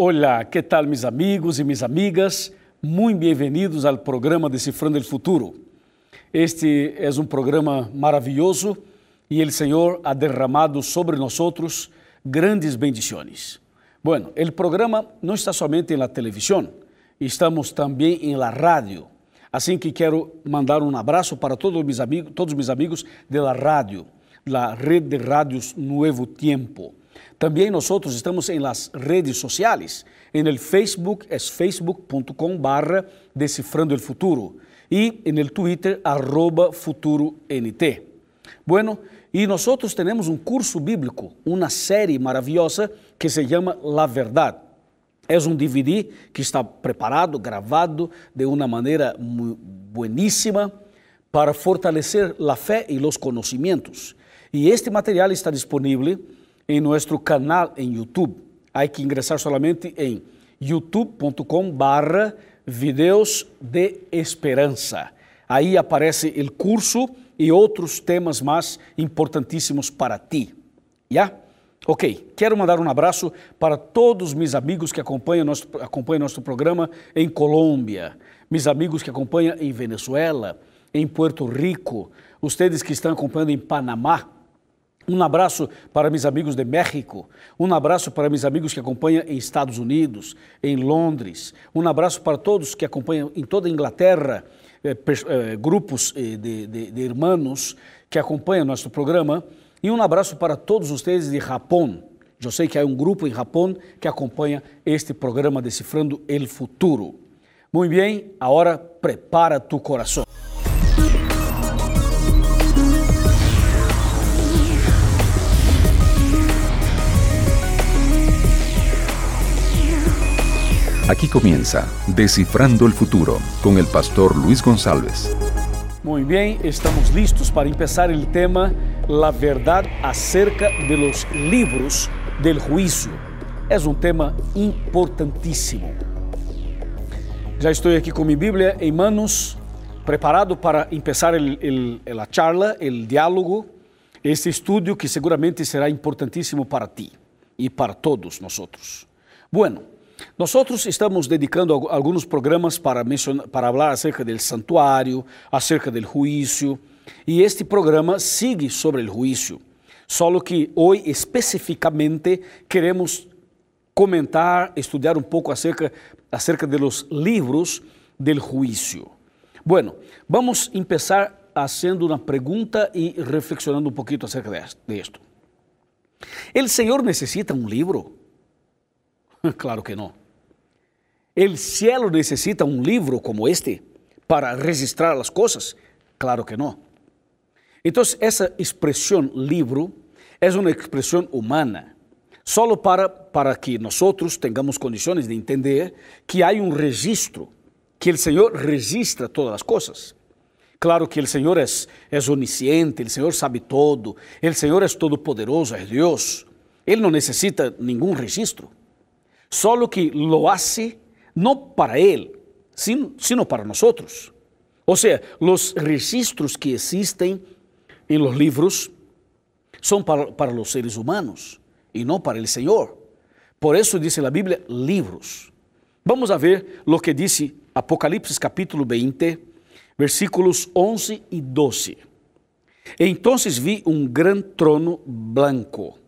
Hola, ¿qué tal mis amigos y mis amigas? Muy bienvenidos al programa Descifrando el Futuro. Este es un programa maravilloso y el Señor ha derramado sobre nosotros grandes bendiciones. Bueno, el programa no está solamente en la televisión, estamos también en la radio. Assim que quero mandar um abraço para todos mis amigos, todos mis amigos de la radio, la red de radios Nuevo Tiempo. Também nós estamos em las redes sociais. En el Facebook es facebook.com barra Decifrando el Futuro e en el Twitter arroba Futuro NT. Bueno, e nós temos um curso bíblico, uma série maravilhosa que se chama La Verdad. É um DVD que está preparado, gravado de uma maneira bueníssima para fortalecer a fé e os conhecimentos. E este material está disponível em nosso canal em YouTube. Há que ingressar somente em youtube.com barra videos de esperança. Aí aparece o curso e outros temas mais importantíssimos para ti. Já? Ok, quero mandar um abraço para todos meus amigos que acompanham nosso, acompanham nosso programa em Colômbia, meus amigos que acompanham em Venezuela, em Puerto Rico, vocês que estão acompanhando em Panamá, um abraço para meus amigos de México, um abraço para meus amigos que acompanham em Estados Unidos, em Londres, um abraço para todos que acompanham em toda a Inglaterra, eh, eh, grupos eh, de, de, de irmãos que acompanham nosso programa, e um abraço para todos vocês de Japão. Eu sei que há um grupo em Japão que acompanha este programa Decifrando el Futuro. Muito bem, agora prepara tu coração. Aquí comienza Descifrando el Futuro con el pastor Luis González. Muy bien, estamos listos para empezar el tema La verdad acerca de los libros del juicio. Es un tema importantísimo. Já estou aqui com minha Bíblia em manos, preparado para começar a charla, o diálogo, este estudo que seguramente será importantíssimo para ti e para todos nós. Bueno, nós estamos dedicando alguns programas para, para falar acerca do santuário, acerca do juízo, e este programa sigue sobre o juízo. Só que hoje especificamente queremos comentar, estudar um pouco acerca, acerca de los livros del juízo. Bueno, vamos começar fazendo uma pergunta e reflexionando um pouquinho acerca de esto. ¿El Senhor necessita um livro? Claro que não. ¿El cielo necessita um livro como este para registrar as coisas? Claro que não. Então, essa expressão livro é uma expressão humana, só para, para que nós tenhamos condições de entender que há um registro, que o Senhor registra todas as coisas. Claro que o Senhor é, é onisciente, o Senhor sabe todo, o Senhor é todo-poderoso, é Deus. Ele não necessita nenhum registro. Solo que lo hace no para Él, sino para nosotros. O sea, los registros que existen en los libros son para, para los seres humanos y no para el Señor. Por eso dice la Biblia libros. Vamos a ver lo que dice Apocalipsis capítulo 20, versículos 11 y 12. Entonces vi un gran trono blanco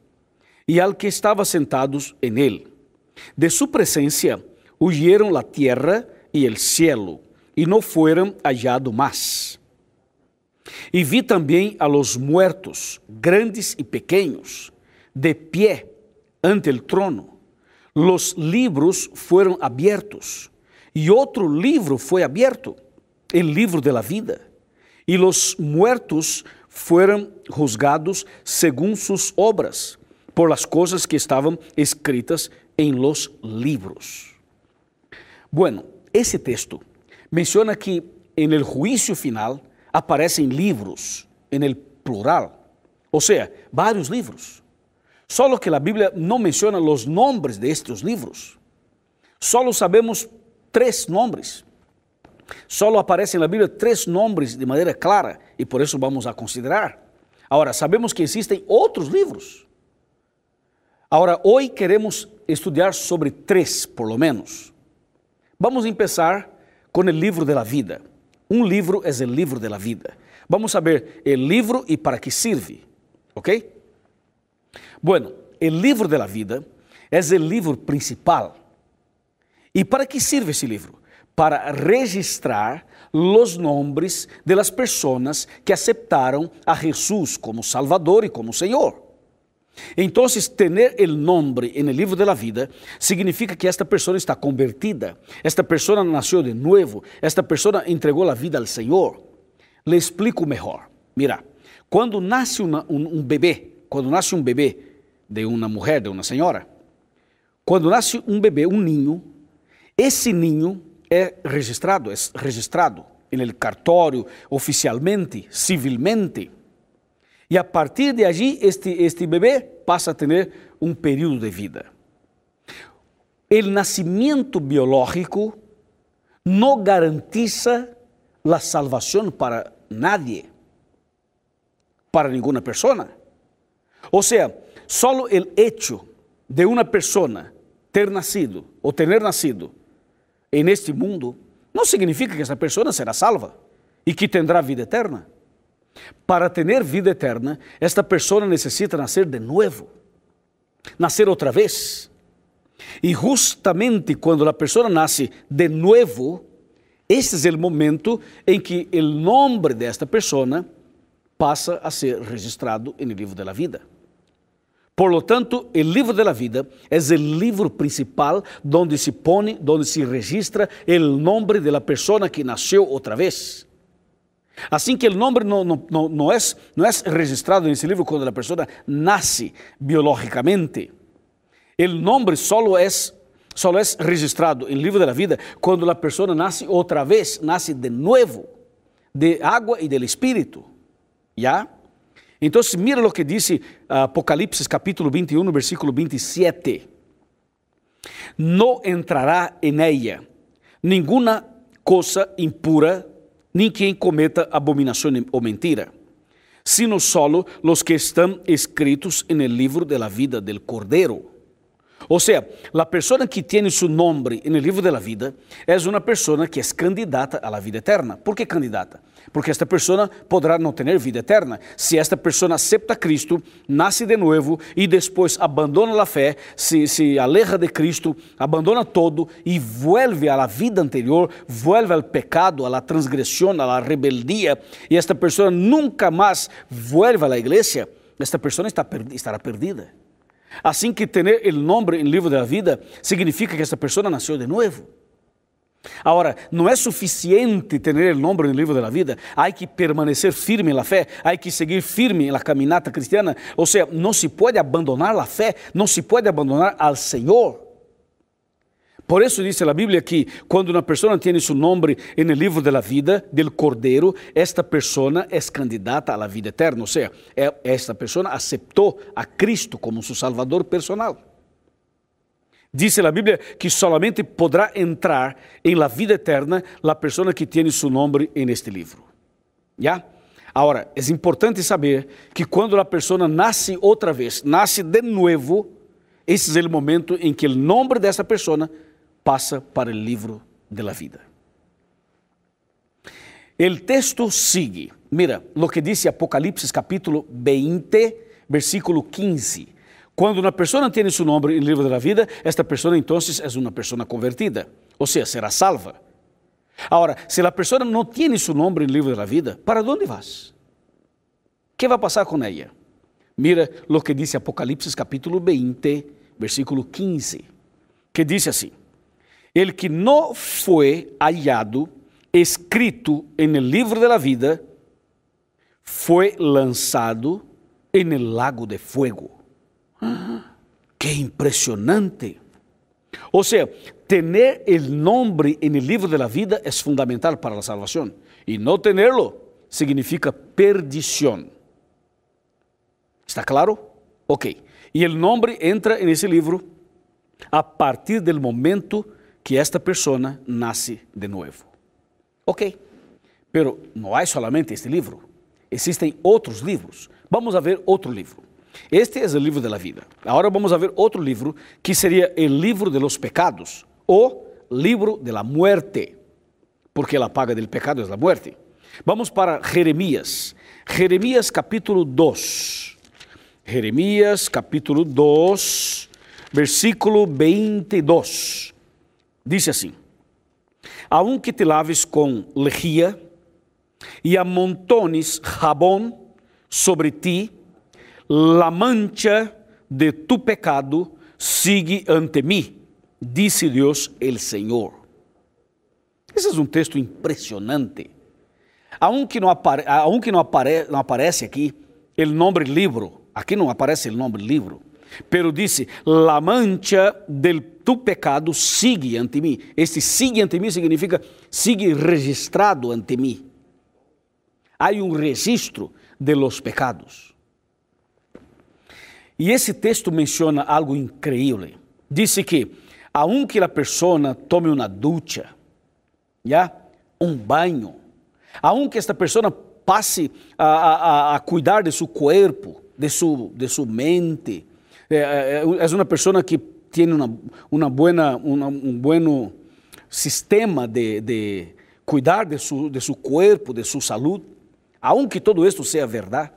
y al que estaba sentados en él de su presencia huyeron la tierra y el cielo, y no fueron hallados más. Y vi también a los muertos, grandes y pequeños, de pie ante el trono. Los libros fueron abiertos, y otro libro fue abierto, el libro de la vida. Y los muertos fueron juzgados según sus obras, por las cosas que estaban escritas em los libros. Bueno, esse texto menciona que en el juicio final aparecem livros en el plural, ou seja, vários livros. Solo que a Bíblia não menciona os nomes de estes livros. Solo sabemos três nomes. Solo aparecem na Bíblia três nomes de maneira clara e por isso vamos a considerar. Agora, sabemos que existem outros livros. Agora, hoje queremos estudar sobre três, por lo menos. Vamos começar com o livro da vida. Um livro é o livro da vida. Vamos saber o livro e para que serve, ¿ok? Bueno, o livro da vida é o livro principal. E para que serve esse livro? Para registrar os nomes de las pessoas que aceptaram a Jesus como Salvador e como Senhor. Então, ter o nome no livro da vida significa que esta pessoa está convertida, esta pessoa nasceu de novo, esta pessoa entregou a vida ao Senhor. Le explico melhor. Mira, quando nasce um, um bebê, quando nasce um bebê de uma mulher, de uma senhora, quando nasce um bebê, um ninho, esse ninho é registrado, é registrado no cartório oficialmente, civilmente. E a partir de allí, este, este bebê passa a ter um período de vida. O nascimento biológico não garantiza a salvação para nadie, para nenhuma pessoa. Ou seja, só o hecho de uma pessoa ter nascido ou ter nascido en este mundo não significa que essa pessoa será salva e que terá vida eterna. Para ter vida eterna, esta pessoa necessita nascer de novo, nascer outra vez. E justamente quando a pessoa nasce de novo, este é o momento em que o nome desta pessoa passa a ser registrado no livro da vida. Por lo tanto, o livro da vida é o livro principal onde se põe, onde se registra o nome da pessoa que nasceu outra vez. Assim que o nome não, não, não, não, é, não é registrado nesse livro quando a pessoa nasce biologicamente. O nome só é, é registrado no livro da vida quando a pessoa nasce outra vez, nasce de novo, de água e do Espírito. ¿Ya? Então, mira o que diz Apocalipse capítulo 21, versículo 27. Não entrará em ella nenhuma coisa impura, nem quem cometa abominação ou mentira, sino solo los que estão escritos el livro de la vida del Cordero. Ou seja, a pessoa que tem seu nome no livro da vida é uma pessoa que é candidata à vida eterna. Por que candidata? Porque esta pessoa poderá não ter vida eterna se esta pessoa aceita Cristo, nasce de novo e depois abandona a fé, se, se aleja de Cristo, abandona todo e vuelve à vida anterior, vuelve ao pecado, à transgressão, à rebeldia, e esta pessoa nunca mais vuelve à igreja, esta pessoa está, estará perdida. Assim que ter o nome no livro da vida significa que essa pessoa nasceu de novo. Agora, não é suficiente ter o nome no livro da vida, há que permanecer firme na fé, há que seguir firme na caminhada cristiana, ou seja, não se pode abandonar a fé, não se pode abandonar ao Senhor. Por isso diz a Bíblia que quando uma pessoa tem seu nome no livro da vida del Cordeiro, esta pessoa é candidata à vida eterna, ou seja, esta pessoa aceitou a Cristo como seu Salvador personal. Diz a Bíblia que solamente poderá entrar em la vida eterna a pessoa que tem seu nome neste livro. Já? Agora, é importante saber que quando a pessoa nasce outra vez, nasce de novo, esse é o momento em que o nome dessa pessoa passa para o livro de la vida. O texto sigue. Mira lo que dice Apocalipse capítulo 20, versículo 15. Quando uma pessoa tem seu nome no livro da vida, esta pessoa então é uma pessoa convertida, ou seja, será salva. Agora, se a pessoa não tem seu nome no livro da vida, para onde vas? O que vai passar com ela? Mira lo que diz Apocalipse capítulo 20, versículo 15, que diz assim: El que não foi hallado escrito en el livro de la vida foi lançado en el lago de fuego. ¡Qué impresionante! O sea, tener el nombre en el libro de la vida es fundamental para la salvación. Y no tenerlo significa perdición. ¿Está claro? Ok. Y el nombre entra en ese libro a partir del momento que esta pessoa nasce de novo. Ok, pero não há solamente este livro, existem outros livros. Vamos a ver outro livro. Este é o livro da vida. Agora vamos a ver outro livro que seria o livro de los pecados ou livro de la muerte, porque a paga del pecado é a muerte. Vamos para Jeremias. Jeremias capítulo 2. Jeremias capítulo 2, versículo 22. Diz assim: Aunque te laves com lejía e amontones jabón sobre ti, la mancha de tu pecado sigue ante mí, disse Deus el Senhor. Esse é um texto impressionante. Aunque não, apare, aunque não, apare, não aparece aqui o nome livro, aqui não aparece o nome livro, pero disse, la mancha del tu pecado sigue ante mim. Este sigue ante mim significa sigue registrado ante mim. Há um registro de los pecados. E esse texto menciona algo incrível. Disse que, aunque a pessoa tome uma ducha, já, um banho, aunque esta pessoa passe a, a, a cuidar de seu corpo, de sua de su mente, é, é, é uma pessoa que tem uma, uma buena, um bom sistema de, de cuidar de seu de su corpo, de sua saúde, aunque todo esto verdade,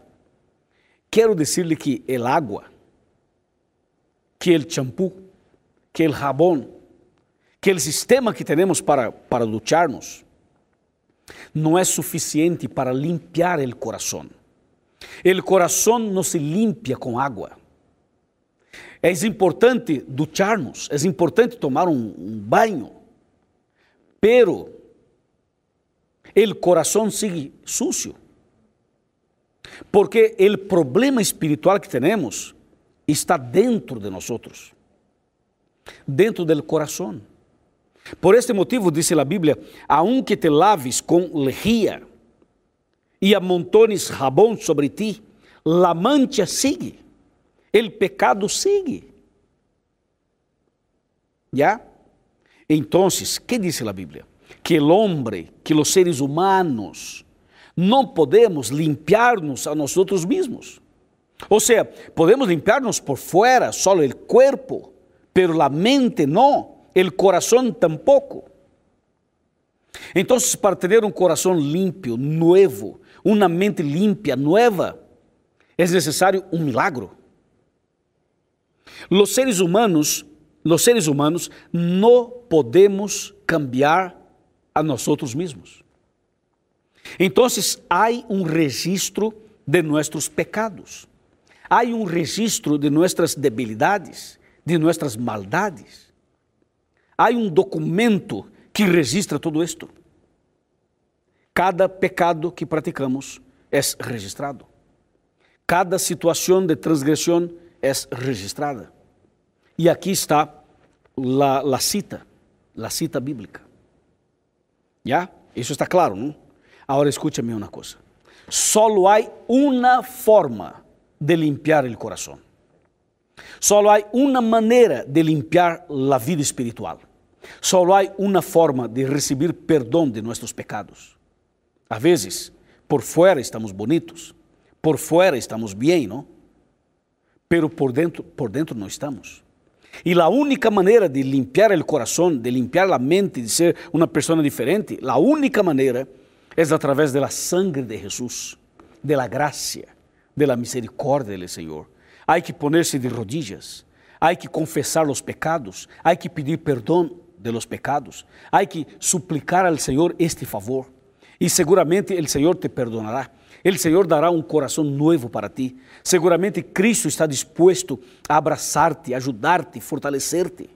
quero dizer-lhe que el agua, que el champú, que el jabón, que el sistema que temos para, para ducharnos, não é suficiente para limpiar o coração. O coração não se limpia com água. É importante ducharnos, é importante tomar um, um banho, pero o coração sigue sucio. Porque o problema espiritual que temos está dentro de nós, dentro do coração. Por este motivo, dice a Bíblia, aunque te laves com lejía e amontones jabón sobre ti, la mancha sigue, el pecado sigue. ¿Ya? Entonces, ¿qué dice la Biblia? Que el hombre, que los seres humanos, não podemos limpiarnos a nós mesmos. Ou seja, podemos limpiarnos por fora, só o corpo, pero la mente não el corazón tampoco. Entonces, para tener un corazón limpio, nuevo, una mente limpia, nueva, es necesario un milagro. Los seres humanos, los seres humanos no podemos cambiar a nosotros mismos. Entonces, hay un registro de nuestros pecados. Hay un registro de nuestras debilidades, de nuestras maldades. Há um documento que registra tudo isto. Cada pecado que praticamos é registrado. Cada situação de transgressão é registrada. E aqui está a cita, a cita bíblica. Já? Isso está claro, não? Agora escute-me uma coisa. Solo há uma forma de limpiar o coração. Solo há uma maneira de limpiar a vida espiritual. Solo há uma forma de receber perdão de nossos pecados. A vezes, por fora estamos bonitos, por fora estamos bem, não? Pero por dentro, por dentro não estamos. E a única maneira de limpiar o coração, de limpiar a mente, de ser uma pessoa diferente, a única maneira é através da sangre de Jesus, da graça, da misericórdia do Senhor. Há que poner-se de rodillas, há que confessar os pecados, há que pedir perdão de los pecados. Hay que suplicar al Señor este favor y seguramente el Señor te perdonará. El Señor dará un corazón nuevo para ti. Seguramente Cristo está dispuesto a abrazarte, ayudarte, fortalecerte.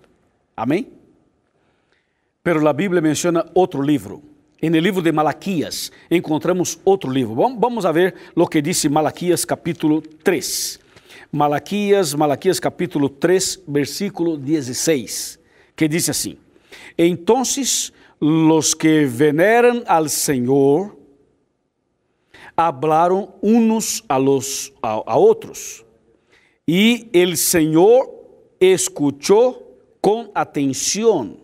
Amém? Pero la Bíblia menciona outro livro. En el livro de Malaquias encontramos outro livro. Vamos a ver lo que dice Malaquias capítulo 3. Malaquias, Malaquias capítulo 3, versículo 16, que diz assim: Entonces los que veneran al Señor hablaron unos a los a, a otros y el Señor escuchó con atención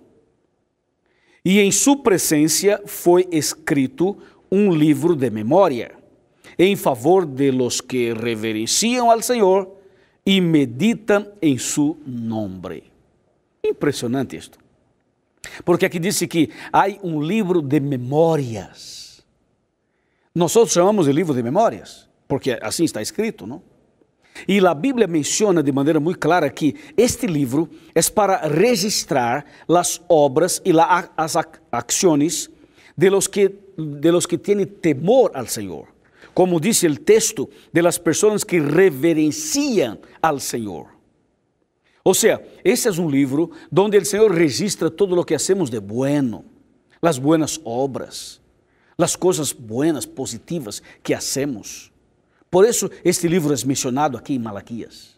y en su presencia fue escrito un libro de memoria en favor de los que reverencian al Señor y meditan en su nombre. Impressionante isto. Porque aqui diz que há um livro de memórias. Nós chamamos de livro de memórias, porque assim está escrito, não? E a Bíblia menciona de maneira muito clara que este livro é para registrar as obras e as ações de los que de los que têm temor al Senhor. Como diz o texto, de las pessoas que reverenciam al Senhor. Ou seja, esse é um livro onde o Senhor registra todo o que hacemos de bueno, as buenas obras, as coisas buenas, positivas que hacemos. Por isso, este livro é mencionado aqui em Malaquias.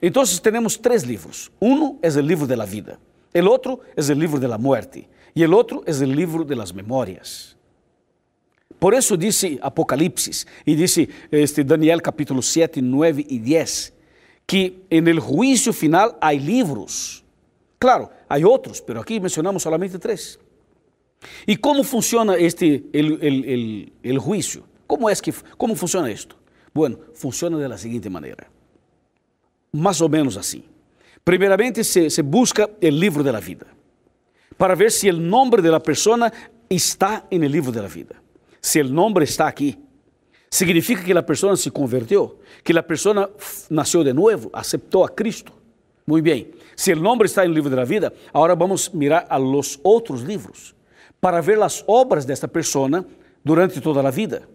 Então, temos três livros. Um é o livro da vida, o outro é o livro da morte e o outro é o livro das memórias. Por isso disse Apocalipse e disse este Daniel capítulo 7, 9 e 10, que en el juicio final hay libros. Claro, hay otros, pero aquí mencionamos solamente tres. ¿Y cómo funciona este, el, el, el, el juicio? ¿Cómo, es que, ¿Cómo funciona esto? Bueno, funciona de la siguiente manera. Más o menos así. Primeiramente, se, se busca el libro de la vida para ver si el nombre de la persona está en el libro de la vida. Si el nombre está aquí, significa que a pessoa se converteu, que a pessoa nasceu de novo, aceitou a Cristo. Muito bem. Se o nome está no livro da vida, agora vamos mirar a los outros livros para ver as obras desta pessoa durante toda a vida.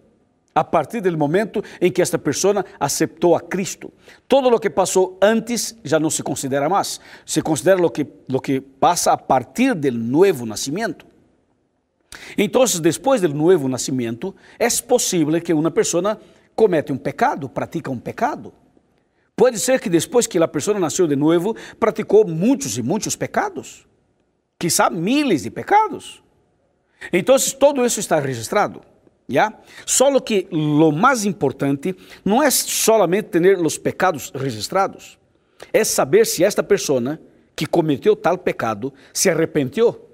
A partir do momento em que esta pessoa aceitou a Cristo. Todo o que passou antes já não se considera mais. Se considera o que, lo que passa a partir do novo nascimento. Então, depois do novo nascimento, é possível que uma pessoa cometa um pecado, pratica um pecado. Pode ser que depois que a pessoa nasceu de novo, praticou muitos e muitos pecados, quizá miles de pecados. Então, todo isso está registrado. ¿ya? Só que lo mais importante não é solamente ter os pecados registrados, é saber se esta pessoa que cometeu tal pecado se arrependeu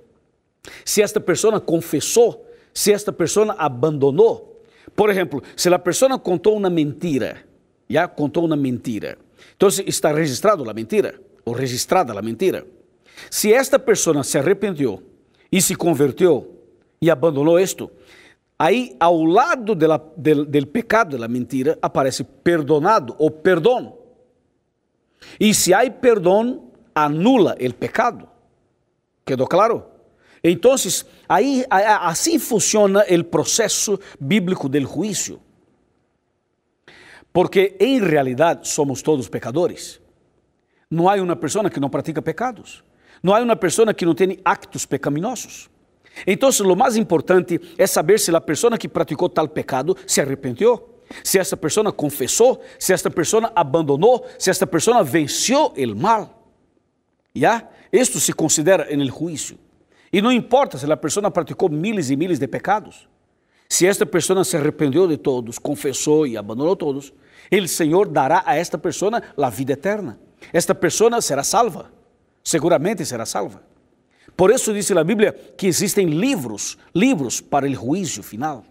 se esta pessoa confessou, se esta pessoa abandonou. Por exemplo, se a pessoa contou uma mentira, já contou uma mentira, então está registrado a mentira, ou registrada a mentira. Se esta pessoa se arrependeu e se converteu e abandonou isto, aí ao lado do, del pecado da mentira aparece perdonado ou perdão. E se há perdão, anula o pecado. Quedou claro? Então, aí, assim funciona o processo bíblico do juízo. Porque em realidade somos todos pecadores. Não há uma pessoa que não pratica pecados. Não há uma pessoa que não tem actos pecaminosos. Então, o mais importante é saber se a pessoa que praticou tal pecado se arrependeu, se essa pessoa confessou, se esta pessoa abandonou, se esta pessoa venceu o mal. Já? Isto se considera no juízo. E não importa se a pessoa praticou miles e miles de pecados. Se esta pessoa se arrependeu de todos, confessou e abandonou todos, o Senhor dará a esta pessoa a vida eterna. Esta pessoa será salva, seguramente será salva. Por isso diz a Bíblia que existem livros, livros para o juízo final.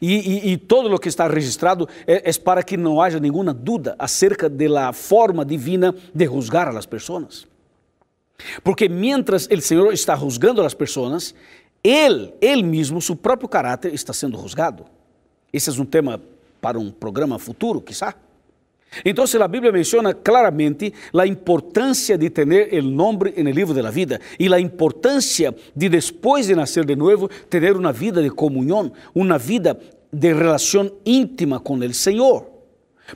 E, e, e, todo o que está registrado é, para que não haja nenhuma dúvida acerca da forma divina de juzgar as pessoas. Porque mientras o Senhor está juzgando as pessoas, Ele, Ele mesmo, seu próprio caráter está sendo juzgado. Esse é um tema para um programa futuro, quizá. Então, a Bíblia menciona claramente a importância de ter o nome no livro da vida e a importância de, depois de nascer de novo, ter uma vida de comunhão, uma vida de relação íntima com o Senhor.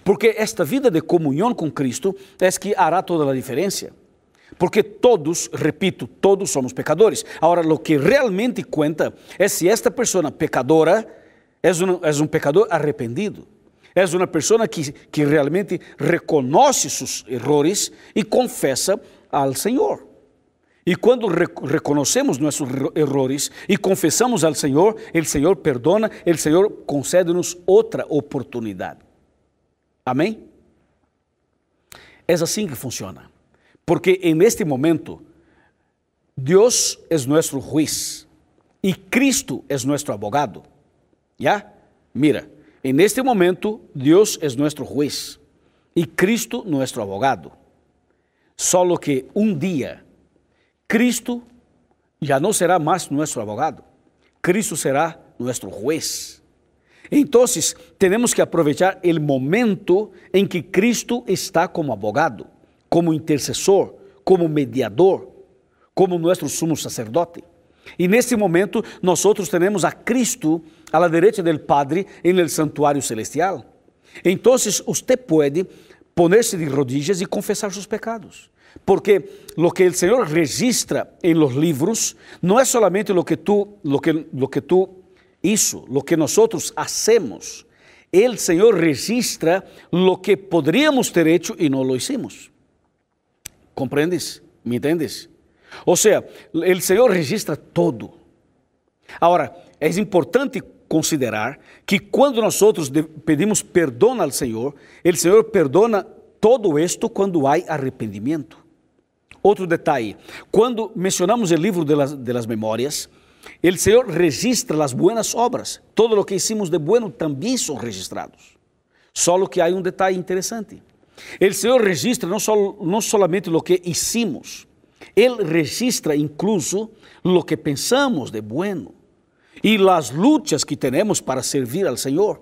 Porque esta vida de comunhão com Cristo é que hará toda a diferença. Porque todos, repito, todos somos pecadores. Agora, o que realmente conta é se esta pessoa pecadora é um, é um pecador arrependido. É uma pessoa que, que realmente reconhece seus erros e confessa ao Senhor. E quando reconhecemos nossos erros e confessamos ao Senhor, o Senhor perdona, o Senhor concede-nos outra oportunidade. Amém? É assim que funciona. Porque en este momento Dios es nuestro juez y Cristo es nuestro abogado. ¿Ya? Mira, en este momento Dios es nuestro juez y Cristo nuestro abogado. Solo que un día Cristo ya no será más nuestro abogado. Cristo será nuestro juez. Entonces, tenemos que aprovechar el momento en que Cristo está como abogado, como intercesor, como mediador, como nuestro sumo sacerdote. E nesse momento, nós outros temos a Cristo à la derecha del Padre en el santuário celestial. Então, você pode poner-se de rodillas e confessar seus pecados. Porque lo que el Señor registra en los libros no es solamente lo que tú, lo que, lo que tú hizo, lo que nosotros hacemos. El Señor registra lo que podríamos ter hecho y no lo hicimos. ¿Comprendes? ¿Me entiendes? Ou seja, o Senhor registra todo. Agora, é importante considerar que quando nós outros pedimos perdão ao Senhor, o Senhor perdona todo isto quando há arrependimento. Outro detalhe, quando mencionamos o livro de las, de las memórias, o Senhor registra as buenas obras. Todo o que hicimos de bueno também são registrados. Só que há um detalhe interessante. O Senhor registra não, só, não solamente o que hicimos, Ele registra incluso o que pensamos de bueno e as lutas que temos para servir ao Senhor.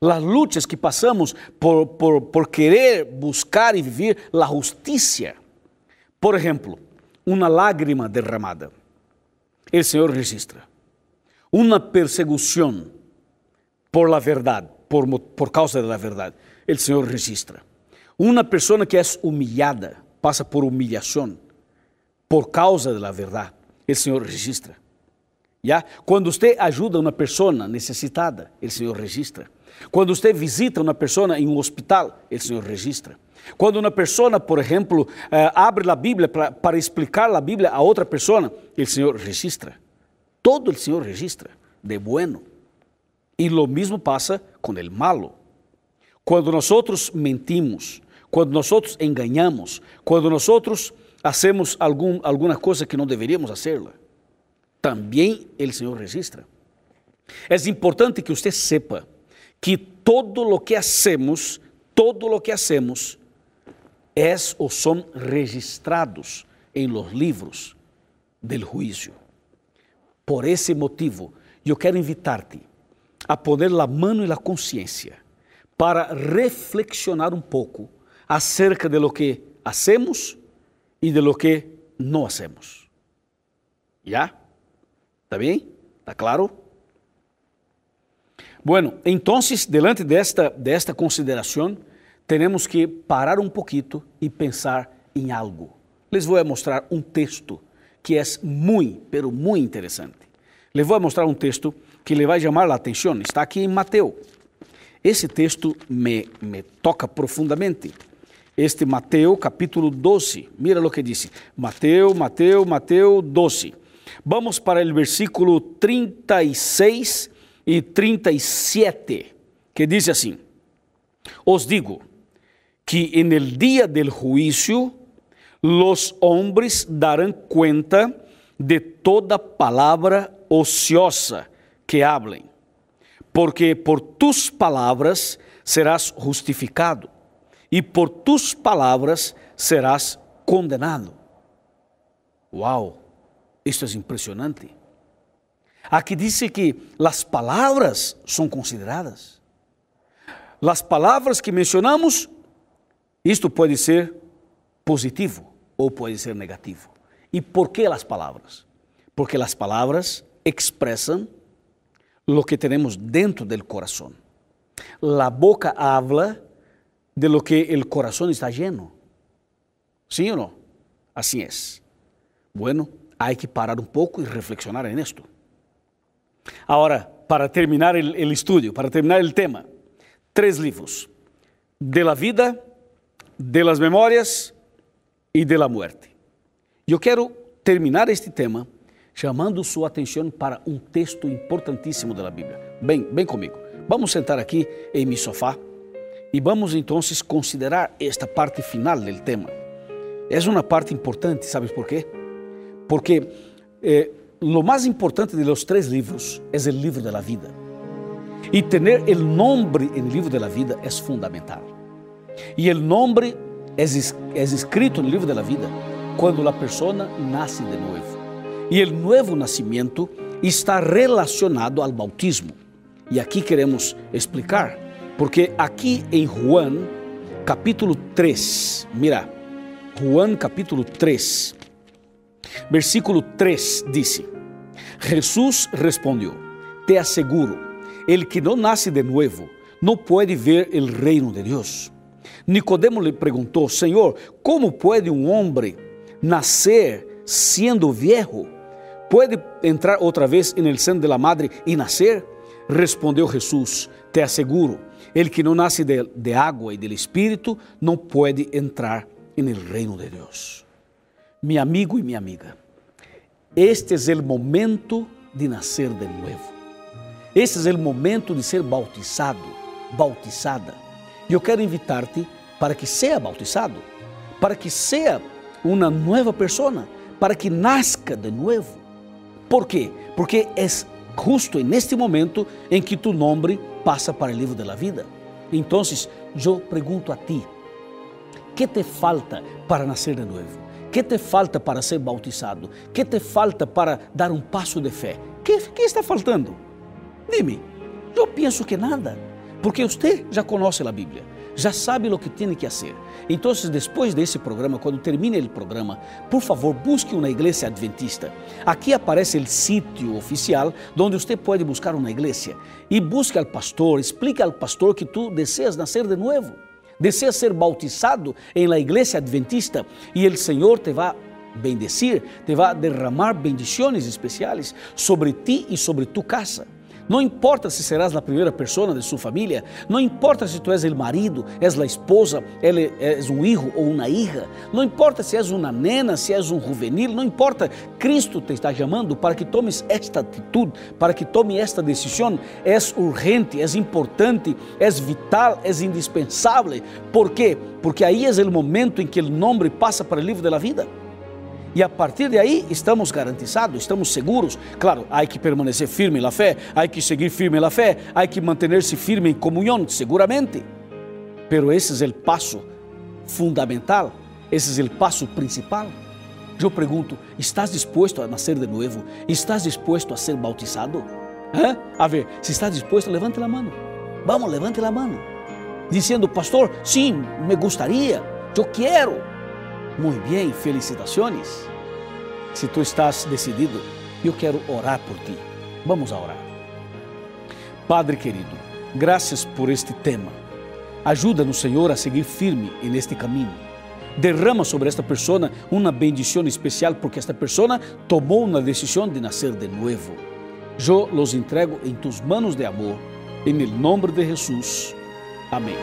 As lutas que passamos por, por, por querer buscar e viver a justiça. Por exemplo, uma lágrima derramada. O Senhor registra. Uma perseguição por la verdade, por, por causa da verdade. O Senhor registra. Uma pessoa que é humilhada, passa por humilhação por causa da verdade. O Senhor registra. Já? Quando você ajuda uma pessoa necessitada, o Senhor registra. Quando você visita uma pessoa em um hospital, o Senhor registra. Quando uma pessoa, por exemplo, eh, abre a Bíblia para, explicar a Bíblia a outra pessoa, o Senhor registra. Todo o Senhor registra, de bueno. E lo mesmo passa com o malo. Quando nós mentimos, quando nós enganamos, quando nós hacemos algum, alguma coisa que não deveríamos hacerla, também o Senhor registra. É importante que você sepa que todo o que hacemos, todo o que hacemos, é ou são registrados em los livros del juízo. Por esse motivo, eu quero invitar-te a poner a mão e a consciência para reflexionar um pouco acerca de lo que hacemos e de lo que não hacemos. ¿Ya? ¿Está bem? ¿Está claro? Bueno, entonces, delante desta, desta consideração, temos que parar um pouquito e pensar em algo. Les vou mostrar um texto que é muito, pero muito interessante. Les vou mostrar um texto que vai chamar a atenção. Está aqui em Mateus. Esse texto me, me toca profundamente este Mateus capítulo 12. Mira o que diz. Mateus, Mateus, Mateus 12. Vamos para o versículo 36 e 37, que diz assim: Os digo que en el día del juicio los hombres darán cuenta de toda palabra ociosa que hablen, porque por tus palabras serás justificado e por tus palavras serás condenado. Uau, isto é impressionante. Aqui diz que as palavras são consideradas. As palavras que mencionamos, isto pode ser positivo ou pode ser negativo. E por que as palavras? Porque as palavras expressam o que temos dentro do coração. A boca habla de lo que el corazón está lleno. ¿Sí o no? Así es. Bueno, hay que parar un poco y reflexionar en esto. Ahora, para terminar el, el estudio, para terminar el tema, tres libros. De la vida, de las memorias y de la muerte. Eu quero terminar este tema chamando sua atenção para um texto importantíssimo da Bíblia. Bem, bem comigo. Vamos sentar aqui em meu sofá e vamos então considerar esta parte final do tema. É uma parte importante, ¿sabes por quê? Porque eh, lo mais importante de los três livros é o livro da vida. E ter o nome no livro da vida é fundamental. E o nome é, escrito no livro da vida quando a pessoa nasce de novo. E o novo nascimento está relacionado ao bautismo. E aqui queremos explicar, porque aqui em Juan, capítulo 3, mira, Juan capítulo 3, versículo 3 disse: Jesus respondeu: Te asseguro, el que não nasce de novo não pode ver o reino de Deus. Nicodemo lhe perguntou: Senhor, como pode um homem nascer sendo viejo? Pode entrar outra vez no seno de la madre e nascer? Respondeu Jesus: Te asseguro, el que não nasce de, de água e do Espírito não pode entrar no reino de Deus. Meu amigo e minha amiga, este é o momento de nascer de novo. Este é o momento de ser bautizado, bautizada. E eu quero invitar-te para que seja bautizado, para que seja uma nova pessoa, para que nasca de novo. Por quê? Porque é justo neste momento em que tu nome passa para o livro da vida. Então, eu pergunto a ti: que te falta para nascer de novo? que te falta para ser bautizado? Que te falta para dar um passo de fé? Que, que está faltando? Dime, eu penso que nada, porque você já conhece a Bíblia, já sabe o que tem que fazer. Então, depois desse programa, quando termine o programa, por favor, busque uma igreja adventista. Aqui aparece o sítio oficial onde você pode buscar uma igreja e busque ao pastor, explique ao pastor que tu deseas nascer de novo desea ser bautizado en la iglesia adventista y el Señor te va a bendecir, te va a derramar bendiciones especiales sobre ti y sobre tu casa. Não importa se serás a primeira pessoa de sua família, não importa se tu és o marido, és a esposa, és um filho ou uma hija, não importa se és uma nena, se és um juvenil, não importa, Cristo te está chamando para que tomes esta atitude, para que tome esta decisão. É urgente, é importante, é vital, é indispensável. ¿Por quê? Porque aí é o momento em que o nome passa para o livro da vida. E a partir de aí estamos garantizados, estamos seguros. Claro, há que permanecer firme na fé, há que seguir firme na fé, há que manter-se firme em comunhão, seguramente. Pero esse é o passo fundamental, esse é o passo principal. Eu pergunto: estás disposto a nascer de novo? Estás disposto a ser bautizado? ¿Eh? A ver, se está disposto, levante a mão. Vamos, levante a mão. Dizendo, pastor, sim, me gostaria, eu quero. Muito bem, felicitações. Se tu estás decidido, eu quero orar por ti. Vamos a orar. Padre querido, graças por este tema. Ajuda-nos, Senhor, a seguir firme neste caminho. Derrama sobre esta pessoa uma bendição especial, porque esta pessoa tomou uma decisão de nascer de novo. Eu los entrego em tus manos de amor, em nome de Jesus. Amém.